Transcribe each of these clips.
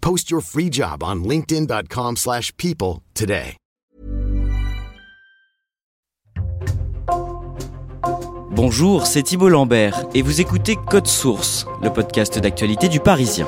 Post your free job on linkedin.com/people slash people today. Bonjour, c'est Thibault Lambert et vous écoutez Code Source, le podcast d'actualité du Parisien.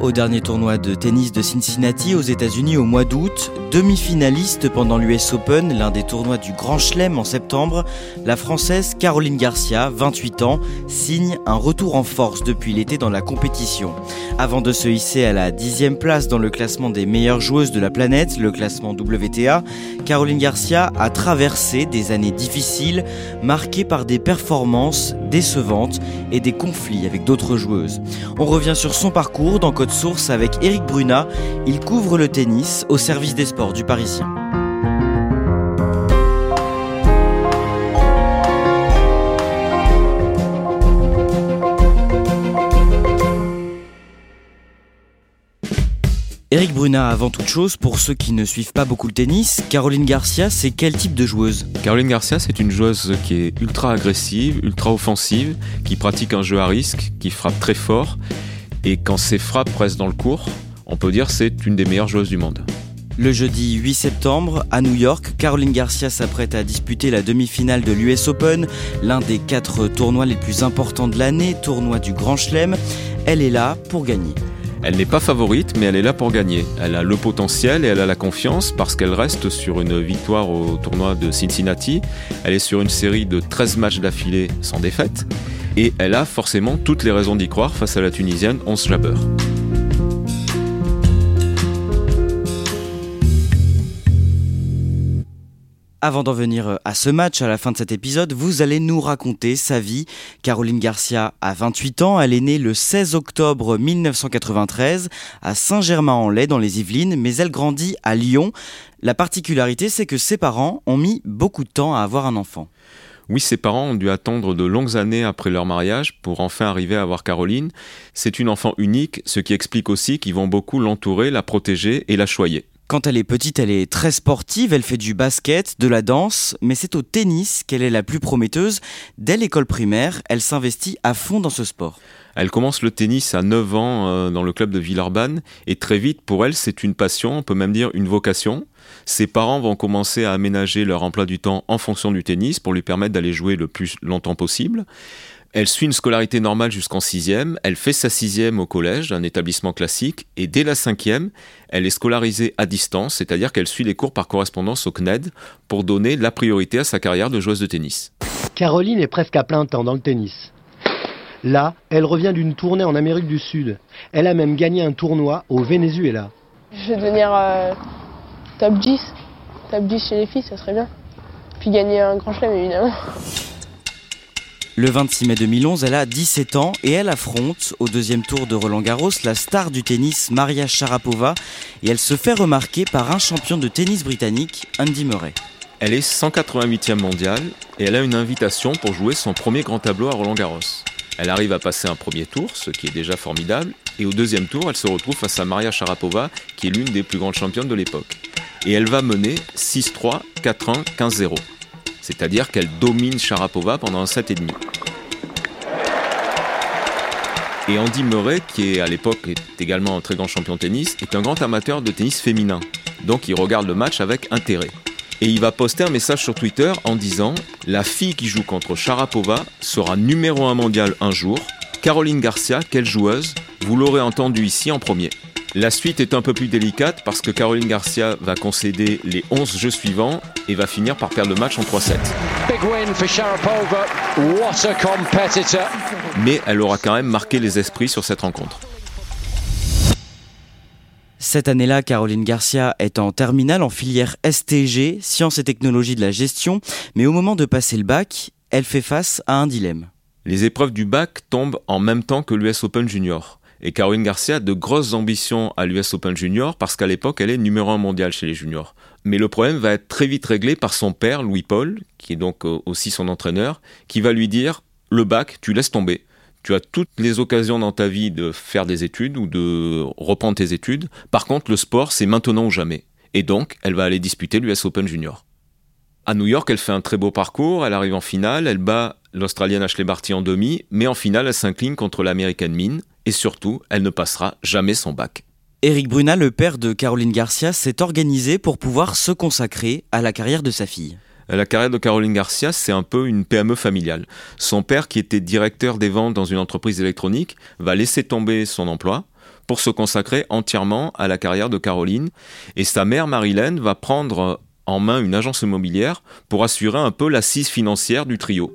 Au dernier tournoi de tennis de Cincinnati aux États-Unis au mois d'août, demi-finaliste pendant l'US Open, l'un des tournois du Grand Chelem en septembre, la Française Caroline Garcia, 28 ans, signe un retour en force depuis l'été dans la compétition. Avant de se hisser à la dixième place dans le classement des meilleures joueuses de la planète, le classement WTA, Caroline Garcia a traversé des années difficiles, marquées par des performances décevantes et des conflits avec d'autres joueuses. On revient sur son parcours dans Code Source avec Eric Bruna. Il couvre le tennis au service des sports du Parisien. Eric Bruna, avant toute chose, pour ceux qui ne suivent pas beaucoup le tennis, Caroline Garcia, c'est quel type de joueuse? Caroline Garcia, c'est une joueuse qui est ultra agressive, ultra offensive, qui pratique un jeu à risque, qui frappe très fort. Et quand ses frappes restent dans le cours, on peut dire c'est une des meilleures joueuses du monde. Le jeudi 8 septembre, à New York, Caroline Garcia s'apprête à disputer la demi-finale de l'US Open, l'un des quatre tournois les plus importants de l'année, tournoi du Grand Chelem. Elle est là pour gagner. Elle n'est pas favorite, mais elle est là pour gagner. Elle a le potentiel et elle a la confiance parce qu'elle reste sur une victoire au tournoi de Cincinnati. Elle est sur une série de 13 matchs d'affilée sans défaite. Et elle a forcément toutes les raisons d'y croire face à la Tunisienne Ons Jabeur. Avant d'en venir à ce match, à la fin de cet épisode, vous allez nous raconter sa vie. Caroline Garcia a 28 ans, elle est née le 16 octobre 1993 à Saint-Germain-en-Laye dans les Yvelines, mais elle grandit à Lyon. La particularité, c'est que ses parents ont mis beaucoup de temps à avoir un enfant. Oui, ses parents ont dû attendre de longues années après leur mariage pour enfin arriver à avoir Caroline. C'est une enfant unique, ce qui explique aussi qu'ils vont beaucoup l'entourer, la protéger et la choyer. Quand elle est petite, elle est très sportive, elle fait du basket, de la danse, mais c'est au tennis qu'elle est la plus prometteuse. Dès l'école primaire, elle s'investit à fond dans ce sport. Elle commence le tennis à 9 ans euh, dans le club de Villeurbanne et très vite pour elle c'est une passion, on peut même dire une vocation. Ses parents vont commencer à aménager leur emploi du temps en fonction du tennis pour lui permettre d'aller jouer le plus longtemps possible. Elle suit une scolarité normale jusqu'en sixième, elle fait sa sixième au collège, un établissement classique, et dès la cinquième, elle est scolarisée à distance, c'est-à-dire qu'elle suit les cours par correspondance au CNED pour donner la priorité à sa carrière de joueuse de tennis. Caroline est presque à plein temps dans le tennis. Là, elle revient d'une tournée en Amérique du Sud. Elle a même gagné un tournoi au Venezuela. Je vais devenir euh, top 10. Top 10 chez les filles, ça serait bien. Puis gagner un grand chelem, évidemment. Le 26 mai 2011, elle a 17 ans et elle affronte au deuxième tour de Roland Garros la star du tennis Maria Sharapova et elle se fait remarquer par un champion de tennis britannique, Andy Murray. Elle est 188e mondiale et elle a une invitation pour jouer son premier grand tableau à Roland Garros. Elle arrive à passer un premier tour, ce qui est déjà formidable, et au deuxième tour, elle se retrouve face à Maria Sharapova, qui est l'une des plus grandes championnes de l'époque. Et elle va mener 6-3, 4-1, 15-0. C'est-à-dire qu'elle domine Sharapova pendant un set et demi. Et Andy Murray, qui à l'époque est également un très grand champion de tennis, est un grand amateur de tennis féminin. Donc il regarde le match avec intérêt. Et il va poster un message sur Twitter en disant La fille qui joue contre Sharapova sera numéro un mondial un jour. Caroline Garcia, quelle joueuse? Vous l'aurez entendu ici en premier. La suite est un peu plus délicate parce que Caroline Garcia va concéder les 11 jeux suivants et va finir par perdre le match en 3-7. Mais elle aura quand même marqué les esprits sur cette rencontre. Cette année-là, Caroline Garcia est en terminale en filière STG, sciences et technologies de la gestion, mais au moment de passer le bac, elle fait face à un dilemme. Les épreuves du bac tombent en même temps que l'US Open Junior. Et Caroline Garcia a de grosses ambitions à l'US Open Junior parce qu'à l'époque, elle est numéro un mondial chez les juniors. Mais le problème va être très vite réglé par son père, Louis-Paul, qui est donc euh, aussi son entraîneur, qui va lui dire, le bac, tu laisses tomber tu as toutes les occasions dans ta vie de faire des études ou de reprendre tes études. Par contre, le sport, c'est maintenant ou jamais. Et donc, elle va aller disputer l'US Open Junior. À New York, elle fait un très beau parcours, elle arrive en finale, elle bat l'Australienne Ashley Barty en demi, mais en finale, elle s'incline contre l'Américaine Mine, et surtout, elle ne passera jamais son bac. Éric Brunat, le père de Caroline Garcia, s'est organisé pour pouvoir se consacrer à la carrière de sa fille. La carrière de Caroline Garcia, c'est un peu une PME familiale. Son père, qui était directeur des ventes dans une entreprise électronique, va laisser tomber son emploi pour se consacrer entièrement à la carrière de Caroline. Et sa mère, Marilène, va prendre en main une agence immobilière pour assurer un peu l'assise financière du trio.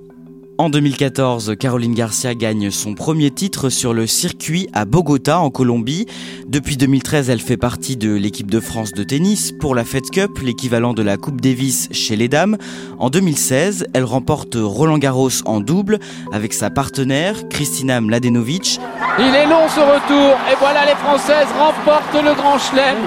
En 2014, Caroline Garcia gagne son premier titre sur le circuit à Bogota en Colombie. Depuis 2013, elle fait partie de l'équipe de France de tennis pour la Fed Cup, l'équivalent de la Coupe Davis chez les dames. En 2016, elle remporte Roland Garros en double avec sa partenaire Kristina Mladenovic. Il est long ce retour et voilà les Françaises remportent le Grand Chelem.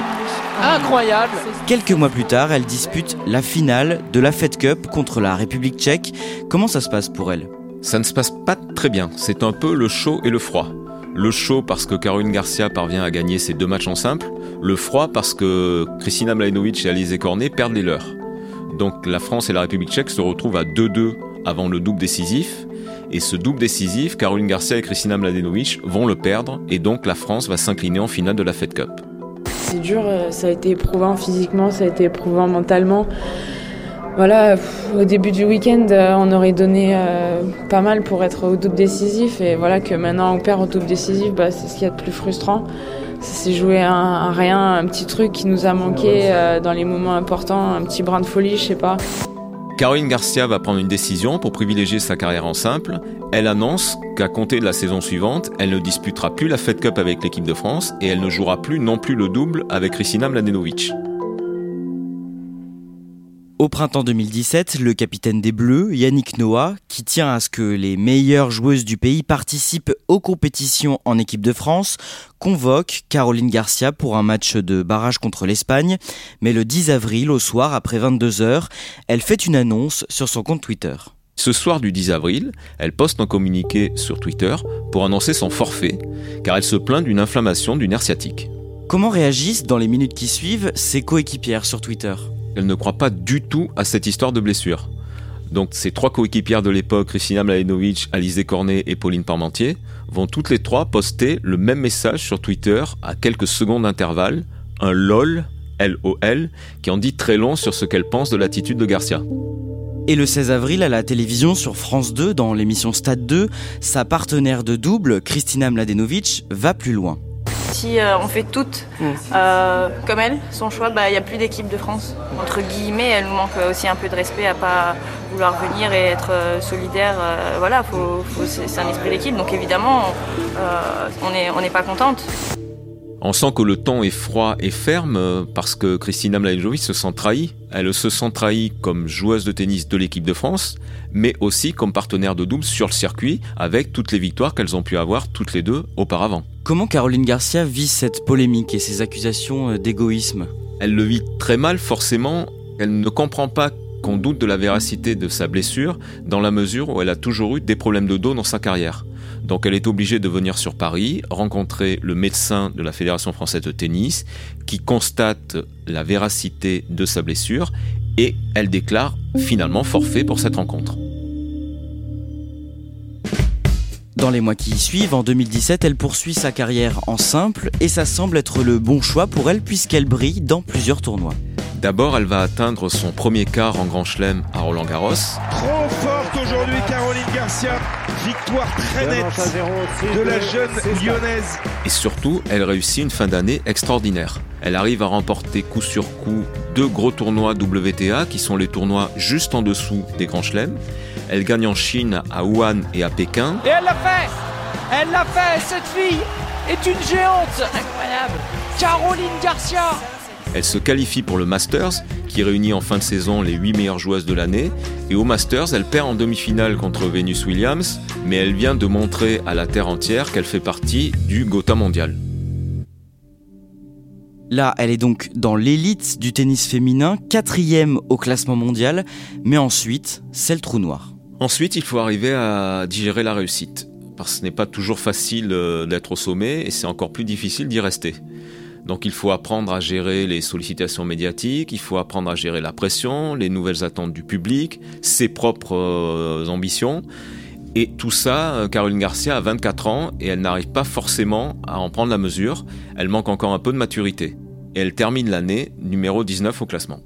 Incroyable Quelques mois plus tard, elle dispute la finale de la Fed Cup contre la République tchèque. Comment ça se passe pour elle? Ça ne se passe pas très bien. C'est un peu le chaud et le froid. Le chaud parce que Caroline Garcia parvient à gagner ses deux matchs en simple. Le froid parce que Kristina Mladenovic et Alizé Cornet perdent les leurs. Donc la France et la République tchèque se retrouvent à 2-2 avant le double décisif. Et ce double décisif, Caroline Garcia et Kristina Mladenovic vont le perdre et donc la France va s'incliner en finale de la Fed Cup. C'est dur, euh, ça a été éprouvant physiquement, ça a été éprouvant mentalement. Voilà, au début du week-end, euh, on aurait donné euh, pas mal pour être au double décisif. Et voilà que maintenant on perd au double décisif, bah, c'est ce qu'il y a de plus frustrant. Ça s'est joué à, rien, un petit truc qui nous a manqué dans les moments importants, un petit brin de folie, je sais pas. Caroline Garcia va prendre une décision pour privilégier sa carrière en simple. Elle annonce qu'à compter de la saison suivante, elle ne disputera plus la Fed Cup avec l'équipe de France et elle ne jouera plus non plus le double avec Kristina Mladenovic. Au printemps 2017, le capitaine des Bleus, Yannick Noah, qui tient à ce que les meilleures joueuses du pays participent aux compétitions en équipe de France, convoque Caroline Garcia pour un match de barrage contre l'Espagne. Mais le 10 avril, au soir, après 22 heures, elle fait une annonce sur son compte Twitter. Ce soir du 10 avril, elle poste un communiqué sur Twitter pour annoncer son forfait, car elle se plaint d'une inflammation du nerf sciatique. Comment réagissent dans les minutes qui suivent ses coéquipières sur Twitter? Elle ne croit pas du tout à cette histoire de blessure. Donc ces trois coéquipières de l'époque, Christina Mladenovic, Alizé Cornet et Pauline Parmentier, vont toutes les trois poster le même message sur Twitter à quelques secondes d'intervalle, un LOL, L-O-L, qui en dit très long sur ce qu'elle pense de l'attitude de Garcia. Et le 16 avril, à la télévision sur France 2, dans l'émission Stade 2, sa partenaire de double, Christina Mladenovic, va plus loin. Si euh, on fait toutes mm. euh, comme elle, son choix, bah, il n'y a plus d'équipe de France. Entre guillemets, elle nous manque aussi un peu de respect à pas vouloir venir et être euh, solidaire. voilà, c'est un esprit d'équipe, donc évidemment, on n'est on pas contente. On sent que le ton est froid et ferme parce que Christina Mladenovic se sent trahie. Elle se sent trahie comme joueuse de tennis de l'équipe de France, mais aussi comme partenaire de double sur le circuit avec toutes les victoires qu'elles ont pu avoir toutes les deux auparavant. Comment Caroline Garcia vit cette polémique et ces accusations euh, d'égoïsme? Elle le vit très mal forcément. Elle ne comprend pas qu'on doute de la véracité de sa blessure dans la mesure où elle a toujours eu des problèmes de dos dans sa carrière. Donc elle est obligée de venir sur Paris, rencontrer le médecin de la Fédération française de tennis qui constate la véracité de sa blessure et elle déclare finalement forfait pour cette rencontre. Dans les mois qui suivent, en 2017, elle poursuit sa carrière en simple et ça semble être le bon choix pour elle puisqu'elle brille dans plusieurs tournois. D'abord, elle va atteindre son premier quart en Grand Chelem à Roland Garros. Trop forte aujourd'hui Caroline Victoire très nette de la jeune lyonnaise. Et surtout, elle réussit une fin d'année extraordinaire. Elle arrive à remporter coup sur coup deux gros tournois WTA qui sont les tournois juste en dessous des grands chelems. Elle gagne en Chine, à Wuhan et à Pékin. Et elle l'a fait Elle l'a fait Cette fille est une géante Incroyable Caroline Garcia Elle se qualifie pour le Masters, qui réunit en fin de saison les 8 meilleures joueuses de l'année. Et au Masters, elle perd en demi-finale contre Venus Williams, mais elle vient de montrer à la Terre entière qu'elle fait partie du Gotha mondial. Là, elle est donc dans l'élite du tennis féminin, quatrième au classement mondial, mais ensuite, c'est le trou noir. Ensuite, il faut arriver à digérer la réussite, parce que ce n'est pas toujours facile euh, d'être au sommet et c'est encore plus difficile d'y rester. Donc il faut apprendre à gérer les sollicitations médiatiques, il faut apprendre à gérer la pression, les nouvelles attentes du public, ses propres euh, ambitions. Et tout ça, euh, Caroline Garcia a 24 ans et elle n'arrive pas forcément à en prendre la mesure. Elle manque encore un peu de maturité. Et elle termine l'année numéro 19 au classement.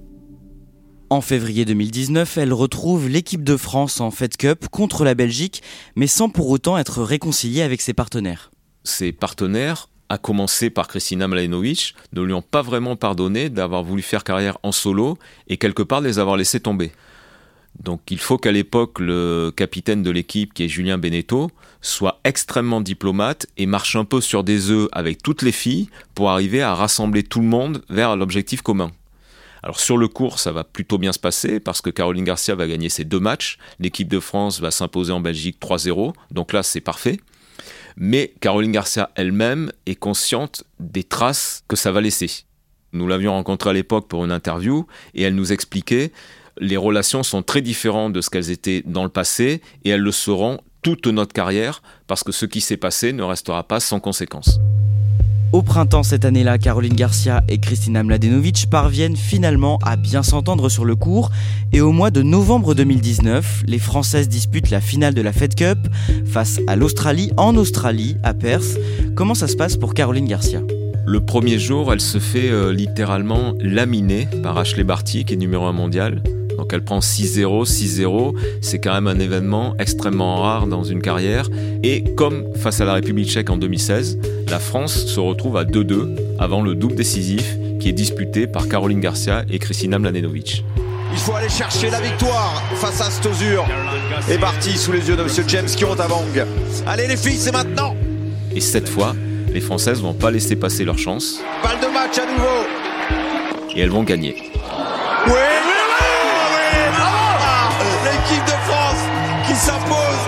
En février 2019, elle retrouve l'équipe de France en Fed Cup contre la Belgique, mais sans pour autant être réconciliée avec ses partenaires. Ses partenaires, à commencer par Kristina Mladenovic, ne lui ont pas vraiment pardonné d'avoir voulu faire carrière en solo et quelque part les avoir laissés tomber. Donc il faut qu'à l'époque, le capitaine de l'équipe, qui est Julien Beneteau, soit extrêmement diplomate et marche un peu sur des œufs avec toutes les filles pour arriver à rassembler tout le monde vers l'objectif commun. Alors sur le cours, ça va plutôt bien se passer parce que Caroline Garcia va gagner ses deux matchs, l'équipe de France va s'imposer en Belgique 3-0, donc là c'est parfait. Mais Caroline Garcia elle-même est consciente des traces que ça va laisser. Nous l'avions rencontrée à l'époque pour une interview et elle nous expliquait les relations sont très différentes de ce qu'elles étaient dans le passé et elles le seront toute notre carrière parce que ce qui s'est passé ne restera pas sans conséquence. Au printemps cette année-là, Caroline Garcia et Kristina Mladenovic parviennent finalement à bien s'entendre sur le cours et au mois de novembre 2019, les Françaises disputent la finale de la Fed Cup face à l'Australie en Australie, à Perth. Comment ça se passe pour Caroline Garcia? Le premier jour, elle se fait euh, littéralement laminer par Ashley Barty, qui est numéro 1 mondial. Donc elle prend 6-0, 6-0. C'est quand même un événement extrêmement rare dans une carrière. Et comme face à la République tchèque en 2016, la France se retrouve à 2-2 avant le double décisif qui est disputé par Caroline Garcia et Kristina Mladenovic. Il faut aller chercher la victoire face à Stosur. Et parti sous les yeux de M. James Kirotavang. Allez les filles, c'est maintenant Et cette fois, les Françaises vont pas laisser passer leur chance. Balle de match à nouveau Et elles vont gagner. Oui, De France qui s'impose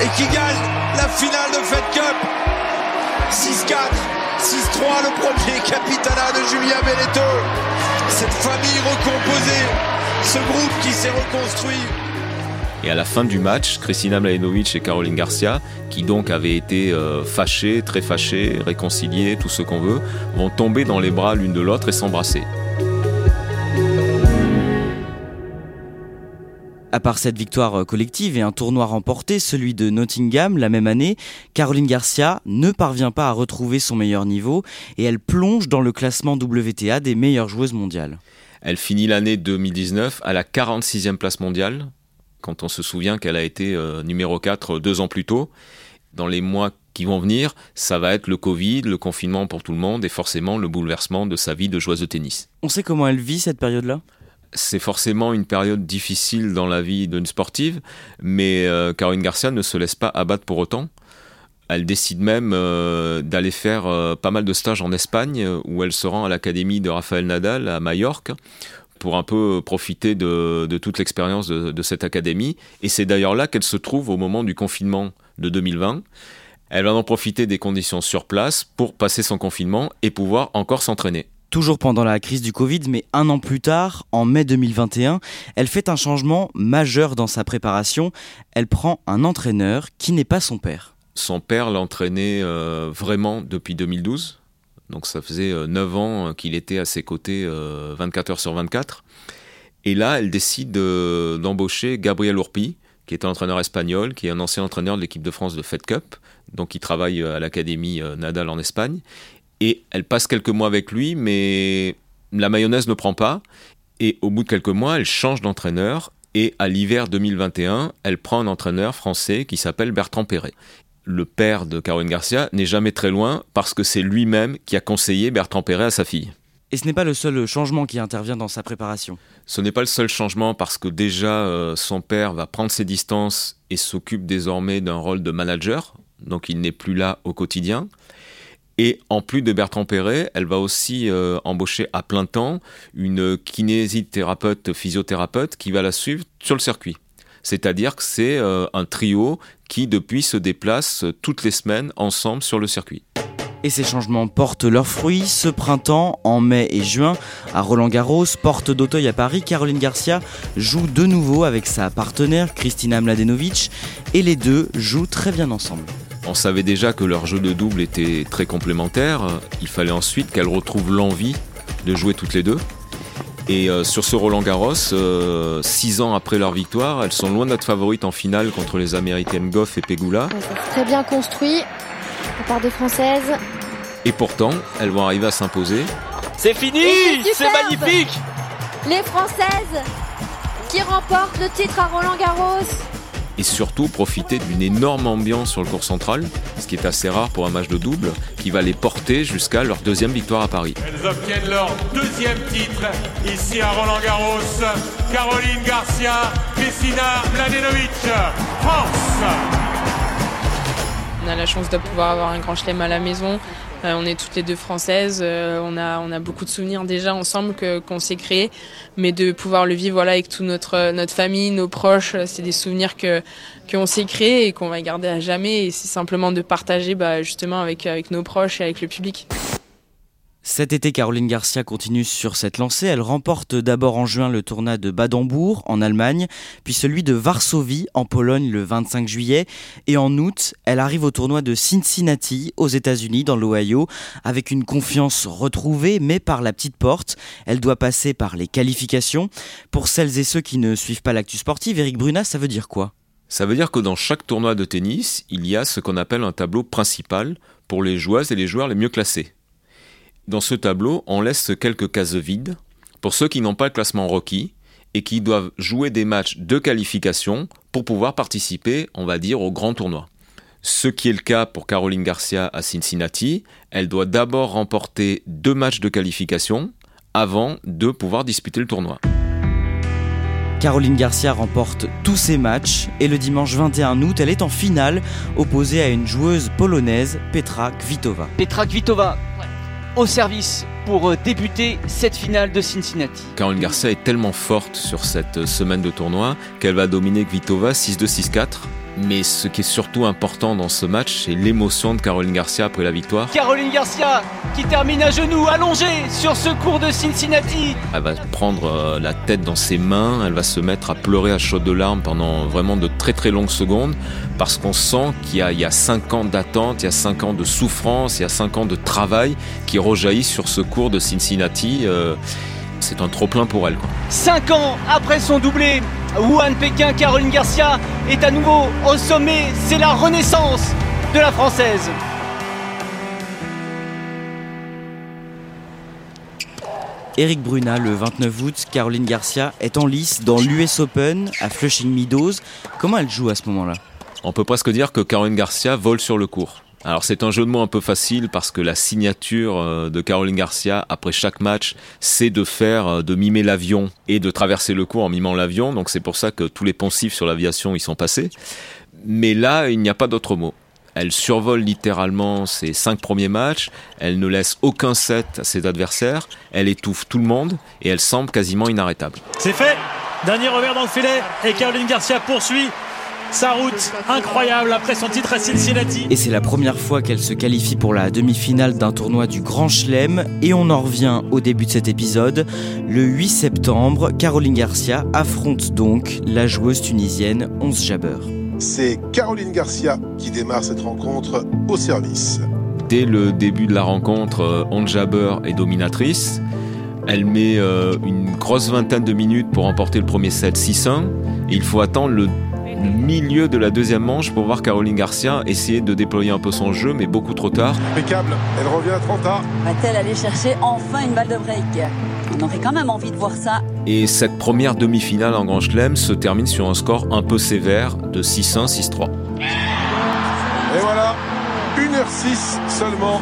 et qui gagne la finale de Fed Cup. 6-4, 6-3, le premier capitana de Julien Beneteau. Cette famille recomposée, ce groupe qui s'est reconstruit. Et à la fin du match, Kristina Mladenovic et Caroline Garcia, qui donc avaient été euh, fâchées, très fâchées, réconciliées, tout ce qu'on veut, vont tomber dans les bras l'une de l'autre et s'embrasser. À part cette victoire collective et un tournoi remporté, celui de Nottingham la même année, Caroline Garcia ne parvient pas à retrouver son meilleur niveau et elle plonge dans le classement WTA des meilleures joueuses mondiales. Elle finit l'année 2019 à la 46e place mondiale, quand on se souvient qu'elle a été euh, numéro 4 deux ans plus tôt. Dans les mois qui vont venir, ça va être le Covid, le confinement pour tout le monde et forcément le bouleversement de sa vie de joueuse de tennis. On sait comment elle vit cette période-là? C'est forcément une période difficile dans la vie d'une sportive, mais euh, Caroline Garcia ne se laisse pas abattre pour autant. Elle décide même euh, d'aller faire euh, pas mal de stages en Espagne, où elle se rend à l'académie de Rafael Nadal à Majorque pour un peu profiter de, toute l'expérience de, de, cette académie. Et c'est d'ailleurs là qu'elle se trouve au moment du confinement de 2020. Elle va en profiter des conditions sur place pour passer son confinement et pouvoir encore s'entraîner. Toujours pendant la crise du Covid, mais un an plus tard, en mai 2021, elle fait un changement majeur dans sa préparation. Elle prend un entraîneur qui n'est pas son père. Son père l'entraînait euh, vraiment depuis 2012. Donc ça faisait 9 euh, ans qu'il était à ses côtés 24 euh, heures sur 24. Et là, elle décide d'embaucher Gabriel Urpi, qui est un entraîneur espagnol, qui est un ancien entraîneur de l'équipe de France de Fed Cup, donc il travaille à l'académie Nadal en Espagne. Et elle passe quelques mois avec lui, mais la mayonnaise ne prend pas. Et au bout de quelques mois, elle change d'entraîneur Et à l'hiver 2021, elle prend un entraîneur français qui s'appelle Bertrand Perret. Le père de Caroline Garcia n'est jamais très loin parce que c'est lui-même qui a conseillé Bertrand Perret à sa fille. Et ce n'est pas le seul changement qui intervient dans sa préparation. Ce n'est pas le seul changement parce que déjà euh, son père va prendre ses distances et s'occupe désormais d'un rôle de manager, donc il n'est plus là au quotidien. Et en plus de Bertrand Perret, elle va aussi euh, embaucher à plein temps une kinésithérapeute, physiothérapeute qui va la suivre sur le circuit. C'est-à-dire que c'est euh, un trio qui depuis se déplace toutes les semaines ensemble sur le circuit. Et ces changements portent leurs fruits. Ce printemps, en mai et juin, à Roland-Garros, porte d'Auteuil à Paris, Caroline Garcia joue de nouveau avec sa partenaire Kristina Mladenovic et les deux jouent très bien ensemble. On savait déjà que leur jeu de double était très complémentaire. Il fallait ensuite qu'elles retrouvent l'envie de jouer toutes les deux. Et euh, sur ce Roland Garros, euh, six ans après leur victoire, elles sont loin d'être favorites en finale contre les Américaines Goff et Pegula. Très bien construit la part des Françaises. Et pourtant, elles vont arriver à s'imposer. C'est fini C'est magnifique Les Françaises qui remportent le titre à Roland Garros et surtout profiter d'une énorme ambiance sur le cours central, ce qui est assez rare pour un match de double, qui va les porter jusqu'à leur deuxième victoire à Paris. Elles obtiennent leur deuxième titre ici à Roland Garros. Caroline Garcia, Christina Mladenovic, France. On a la chance de pouvoir avoir un grand chelem à la maison. Euh, on est toutes les deux françaises, euh, on, a, on a beaucoup de souvenirs déjà ensemble qu'on s'est créés, mais de pouvoir le vivre voilà, avec toute notre, notre famille, nos proches, c'est des souvenirs que qu'on s'est créés et qu'on va garder à jamais. Et c'est simplement de partager bah, justement avec, avec nos proches et avec le public. Cet été, Caroline Garcia continue sur cette lancée. Elle remporte d'abord en juin le tournoi de Badembourg en Allemagne, puis celui de Varsovie en Pologne le 25 juillet. Et en août, elle arrive au tournoi de Cincinnati aux États-Unis, dans l'Ohio, avec une confiance retrouvée, mais par la petite porte. Elle doit passer par les qualifications. Pour celles et ceux qui ne suivent pas l'actu sportive, Eric Bruna, ça veut dire quoi? Ça veut dire que dans chaque tournoi de tennis, il y a ce qu'on appelle un tableau principal pour les joueuses et les joueurs les mieux classés. Dans ce tableau, on laisse quelques cases vides pour ceux qui n'ont pas le classement requis et qui doivent jouer des matchs de qualification pour pouvoir participer, on va dire, au grand tournoi. Ce qui est le cas pour Caroline Garcia à Cincinnati, elle doit d'abord remporter deux matchs de qualification avant de pouvoir disputer le tournoi. Caroline Garcia remporte tous ses matchs et le dimanche 21 août, elle est en finale opposée à une joueuse polonaise, Petra Kvitova. Petra Kvitova, au service pour euh, débuter cette finale de Cincinnati. Caroline Garcia est tellement forte sur cette euh, semaine de tournoi qu'elle va dominer Kvitova 6-2, 6-4. Mais ce qui est surtout important dans ce match, c'est l'émotion de Caroline Garcia après la victoire. Caroline Garcia qui termine à genoux, allongée sur ce cours de Cincinnati. Elle va prendre euh, la tête dans ses mains, elle va se mettre à pleurer à chaudes de larmes pendant vraiment de très très longues secondes parce qu'on sent qu'il y a, il 5 ans d'attente, il y a 5 ans de souffrance, il y a 5 ans de travail qui rejaillit sur ce cours de Cincinnati. Euh, c'est un trop-plein pour elle. 5 ans après son doublé, Wuhan Pékin, Caroline Garcia est à nouveau au sommet. C'est la renaissance de la française. Eric Bruna, le 29 août, Caroline Garcia est en lice dans l'US Open à Flushing Meadows. Comment elle joue à ce moment-là? On peut presque dire que Caroline Garcia vole sur le cours. Alors c'est un jeu de mots un peu facile parce que la signature euh, de Caroline Garcia après chaque match, c'est de faire, euh, de mimer l'avion et de traverser le cours en mimant l'avion. Donc c'est pour ça que tous les poncifs sur l'aviation y sont passés. Mais là, il n'y a pas d'autre mot. Elle survole littéralement ses cinq premiers matchs, elle ne laisse aucun set à ses adversaires, elle étouffe tout le monde et elle semble quasiment inarrêtable. C'est fait Dernier revers dans le filet et Caroline Garcia poursuit sa route incroyable après son titre à Cincinnati. Et c'est la première fois qu'elle se qualifie pour la demi-finale d'un tournoi du Grand Chelem. Et on en revient au début de cet épisode. Le 8 septembre, Caroline Garcia affronte donc la joueuse tunisienne Onze Jabber. C'est Caroline Garcia qui démarre cette rencontre au service. Dès le début de la rencontre, euh, Onze Jabber est dominatrice. Elle met euh, une grosse vingtaine de minutes pour remporter le premier set 6-1. Et il faut attendre le milieu de la deuxième manche pour voir Caroline Garcia essayer de déployer un peu son jeu, mais beaucoup trop tard. Impeccable, elle revient à 30 Va-t-elle aller chercher enfin une balle de break on aurait quand même envie de voir ça. Et cette première demi-finale en Grand Chelem se termine sur un score un peu sévère de 6-1, 6-3. Et voilà, 1h06 seulement.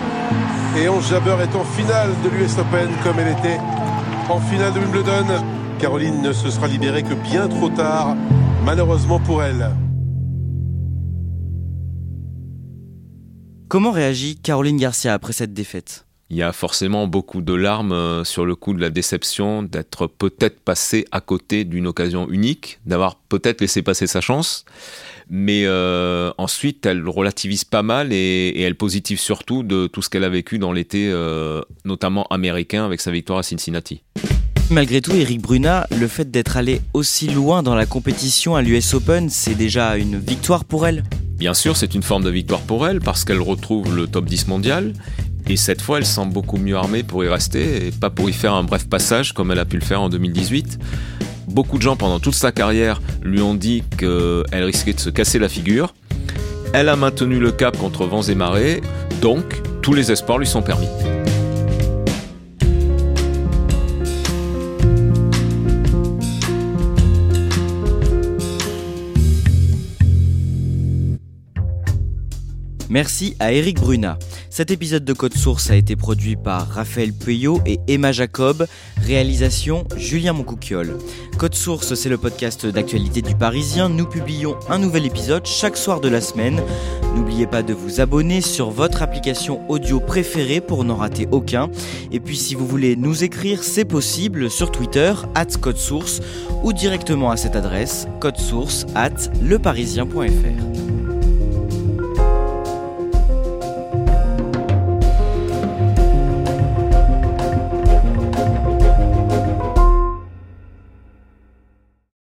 Et Onge Jabeur est en finale de l'US Open comme elle était en finale de Wimbledon. Caroline ne se sera libérée que bien trop tard, malheureusement pour elle. Comment réagit Caroline Garcia après cette défaite? Il y a forcément beaucoup de larmes euh, sur le coup de la déception d'être peut-être passé à côté d'une occasion unique, d'avoir peut-être laissé passer sa chance. Mais euh, ensuite, elle relativise pas mal et, elle positive surtout de tout ce qu'elle a vécu dans l'été, euh, notamment américain, avec sa victoire à Cincinnati. Malgré tout, Eric Bruna, le fait d'être allé aussi loin dans la compétition à l'US Open, c'est déjà une victoire pour elle Bien sûr, c'est une forme de victoire pour elle parce qu'elle retrouve le top 10 mondial et cette fois, elle semble beaucoup mieux armée pour y rester et pas pour y faire un bref passage comme elle a pu le faire en 2018. Beaucoup de gens pendant toute sa carrière lui ont dit qu'elle risquait de se casser la figure. Elle a maintenu le cap contre vents et marées, donc tous les espoirs lui sont permis. Merci à Eric Bruna. Cet épisode de Code Source a été produit par Raphaël Pueyo et Emma Jacob. Réalisation Julien Moncouquiole. Code Source, c'est le podcast d'actualité du Parisien. Nous publions un nouvel épisode chaque soir de la semaine. N'oubliez pas de vous abonner sur votre application audio préférée pour n'en rater aucun. Et puis si vous voulez nous écrire, c'est possible sur Twitter, at Code Source, ou directement à cette adresse, codesource at leparisien.fr.